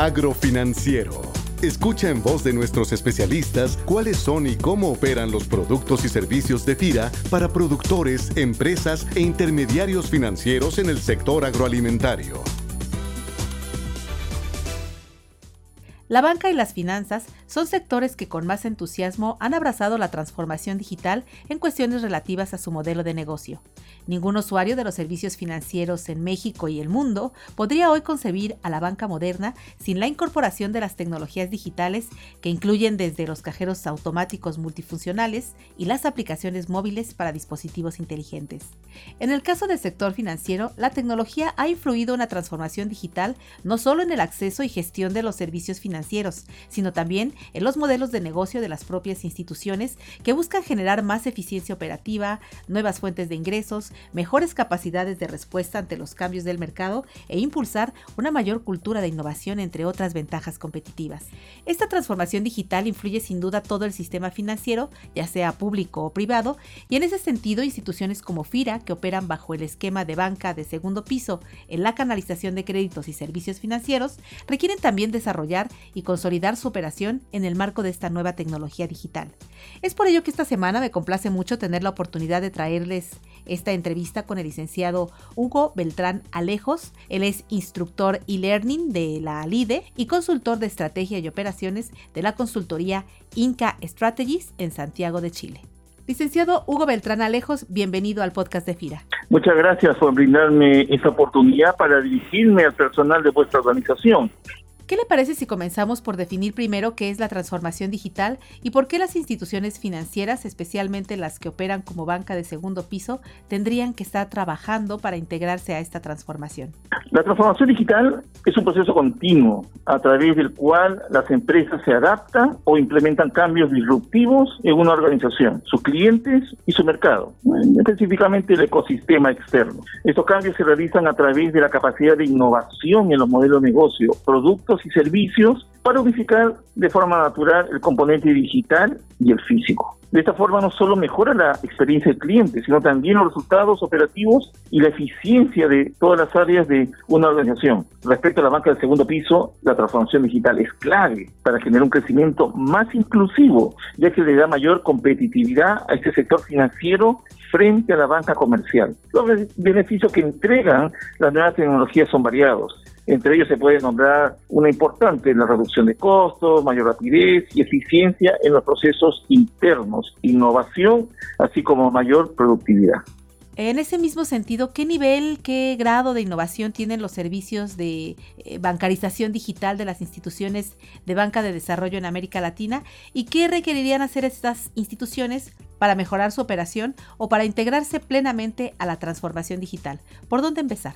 Agrofinanciero. Escucha en voz de nuestros especialistas cuáles son y cómo operan los productos y servicios de FIRA para productores, empresas e intermediarios financieros en el sector agroalimentario. La banca y las finanzas son sectores que con más entusiasmo han abrazado la transformación digital en cuestiones relativas a su modelo de negocio. Ningún usuario de los servicios financieros en México y el mundo podría hoy concebir a la banca moderna sin la incorporación de las tecnologías digitales que incluyen desde los cajeros automáticos multifuncionales y las aplicaciones móviles para dispositivos inteligentes. En el caso del sector financiero, la tecnología ha influido en la transformación digital no solo en el acceso y gestión de los servicios financieros, sino también en los modelos de negocio de las propias instituciones que buscan generar más eficiencia operativa, nuevas fuentes de ingresos, mejores capacidades de respuesta ante los cambios del mercado e impulsar una mayor cultura de innovación, entre otras ventajas competitivas. Esta transformación digital influye sin duda todo el sistema financiero, ya sea público o privado, y en ese sentido instituciones como FIRA, que operan bajo el esquema de banca de segundo piso en la canalización de créditos y servicios financieros, requieren también desarrollar y consolidar su operación en el marco de esta nueva tecnología digital. Es por ello que esta semana me complace mucho tener la oportunidad de traerles esta entrevista con el licenciado Hugo Beltrán Alejos. Él es instructor e-learning de la LIDE y consultor de estrategia y operaciones de la consultoría Inca Strategies en Santiago de Chile. Licenciado Hugo Beltrán Alejos, bienvenido al podcast de FIRA. Muchas gracias por brindarme esta oportunidad para dirigirme al personal de vuestra organización ¿Qué le parece si comenzamos por definir primero qué es la transformación digital y por qué las instituciones financieras, especialmente las que operan como banca de segundo piso, tendrían que estar trabajando para integrarse a esta transformación? La transformación digital es un proceso continuo a través del cual las empresas se adaptan o implementan cambios disruptivos en una organización, sus clientes y su mercado, específicamente el ecosistema externo. Estos cambios se realizan a través de la capacidad de innovación en los modelos de negocio, productos y servicios para unificar de forma natural el componente digital y el físico. De esta forma no solo mejora la experiencia del cliente, sino también los resultados operativos y la eficiencia de todas las áreas de una organización. Respecto a la banca del segundo piso, la transformación digital es clave para generar un crecimiento más inclusivo, ya que le da mayor competitividad a este sector financiero frente a la banca comercial. Los beneficios que entregan las nuevas tecnologías son variados entre ellos se puede nombrar una importante, la reducción de costos, mayor rapidez y eficiencia en los procesos internos, innovación, así como mayor productividad. En ese mismo sentido, ¿qué nivel, qué grado de innovación tienen los servicios de eh, bancarización digital de las instituciones de banca de desarrollo en América Latina? ¿Y qué requerirían hacer estas instituciones para mejorar su operación o para integrarse plenamente a la transformación digital? ¿Por dónde empezar?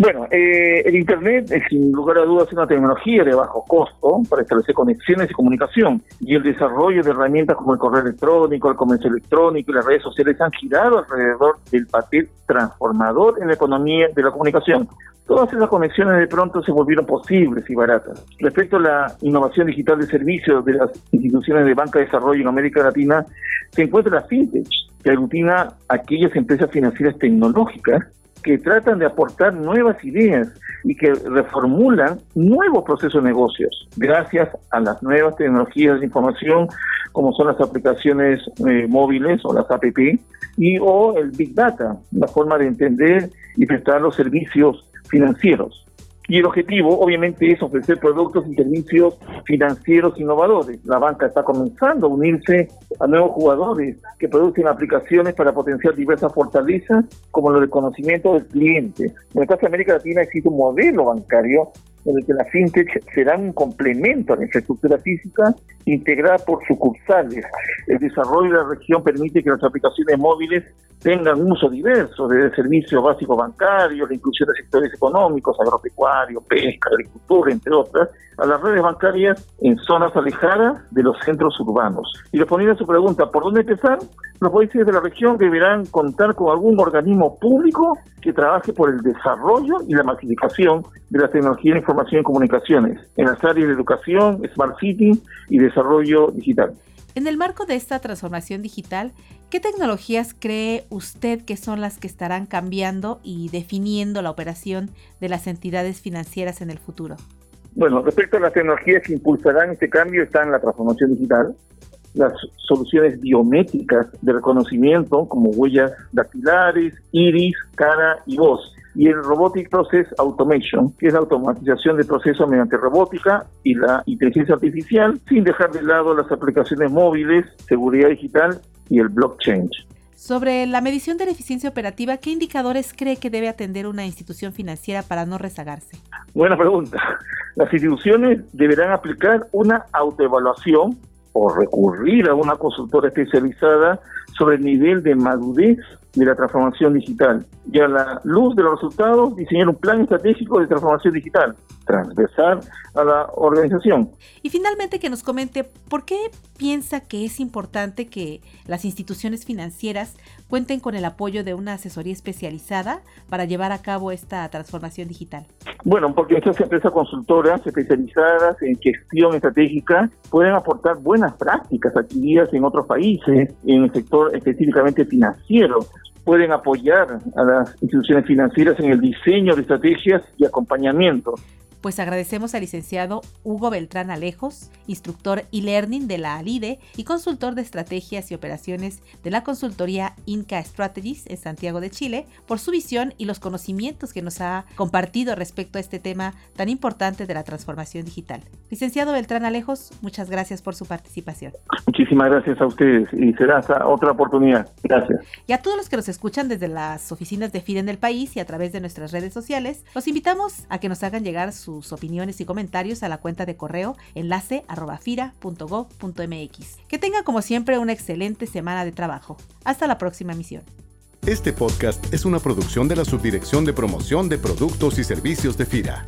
Bueno, eh, el Internet es sin lugar a dudas una tecnología de bajo costo para establecer conexiones y comunicación y el desarrollo de herramientas como el correo electrónico, el comercio electrónico y las redes sociales han girado alrededor del papel transformador en la economía de la comunicación. Todas esas conexiones de pronto se volvieron posibles y baratas. Respecto a la innovación digital de servicios de las instituciones de banca de desarrollo en América Latina, se encuentra la FinTech, que aglutina aquellas empresas financieras tecnológicas que tratan de aportar nuevas ideas y que reformulan nuevos procesos de negocios gracias a las nuevas tecnologías de información como son las aplicaciones eh, móviles o las APP y o el Big Data, la forma de entender y prestar los servicios financieros. Y el objetivo, obviamente, es ofrecer productos y servicios financieros innovadores. La banca está comenzando a unirse a nuevos jugadores que producen aplicaciones para potenciar diversas fortalezas, como lo del conocimiento del cliente. En el caso de América Latina existe un modelo bancario en el que la fintech será un complemento a la infraestructura física integrada por sucursales. El desarrollo de la región permite que las aplicaciones móviles tengan un uso diverso, de servicios básicos bancarios, la inclusión de sectores económicos, agropecuario, pesca, agricultura, entre otras, a las redes bancarias en zonas alejadas de los centros urbanos. Y respondiendo a su pregunta, ¿por dónde empezar? Los países de la región deberán contar con algún organismo público que trabaje por el desarrollo y la masificación de la tecnología de información y comunicaciones en las áreas de educación, smart city y desarrollo digital. En el marco de esta transformación digital, ¿qué tecnologías cree usted que son las que estarán cambiando y definiendo la operación de las entidades financieras en el futuro? Bueno, respecto a las tecnologías que impulsarán este cambio están la transformación digital, las soluciones biométricas de reconocimiento como huellas dactilares, iris, cara y voz, y el Robotic Process Automation, que es la automatización de procesos mediante robótica y la inteligencia artificial, sin dejar de lado las aplicaciones móviles, seguridad digital y el blockchain. Sobre la medición de la eficiencia operativa, ¿qué indicadores cree que debe atender una institución financiera para no rezagarse? Buena pregunta. Las instituciones deberán aplicar una autoevaluación o recurrir a una consultora especializada sobre el nivel de madurez de la transformación digital y a la luz de los resultados diseñar un plan estratégico de transformación digital transversal a la organización. Y finalmente que nos comente por qué piensa que es importante que las instituciones financieras cuenten con el apoyo de una asesoría especializada para llevar a cabo esta transformación digital. Bueno, porque estas empresas consultoras especializadas en gestión estratégica pueden aportar buenas prácticas adquiridas en otros países, en el sector específicamente financiero, pueden apoyar a las instituciones financieras en el diseño de estrategias y acompañamiento pues agradecemos al licenciado Hugo Beltrán Alejos, instructor e-learning de la ALIDE y consultor de estrategias y operaciones de la consultoría Inca Strategies en Santiago de Chile, por su visión y los conocimientos que nos ha compartido respecto a este tema tan importante de la transformación digital. Licenciado Beltrán Alejos, muchas gracias por su participación. Muchísimas gracias a ustedes y será hasta otra oportunidad. Gracias. Y a todos los que nos escuchan desde las oficinas de FIDE en el país y a través de nuestras redes sociales, los invitamos a que nos hagan llegar su sus opiniones y comentarios a la cuenta de correo enlace Que tengan como siempre una excelente semana de trabajo. Hasta la próxima misión. Este podcast es una producción de la Subdirección de Promoción de Productos y Servicios de FIRA.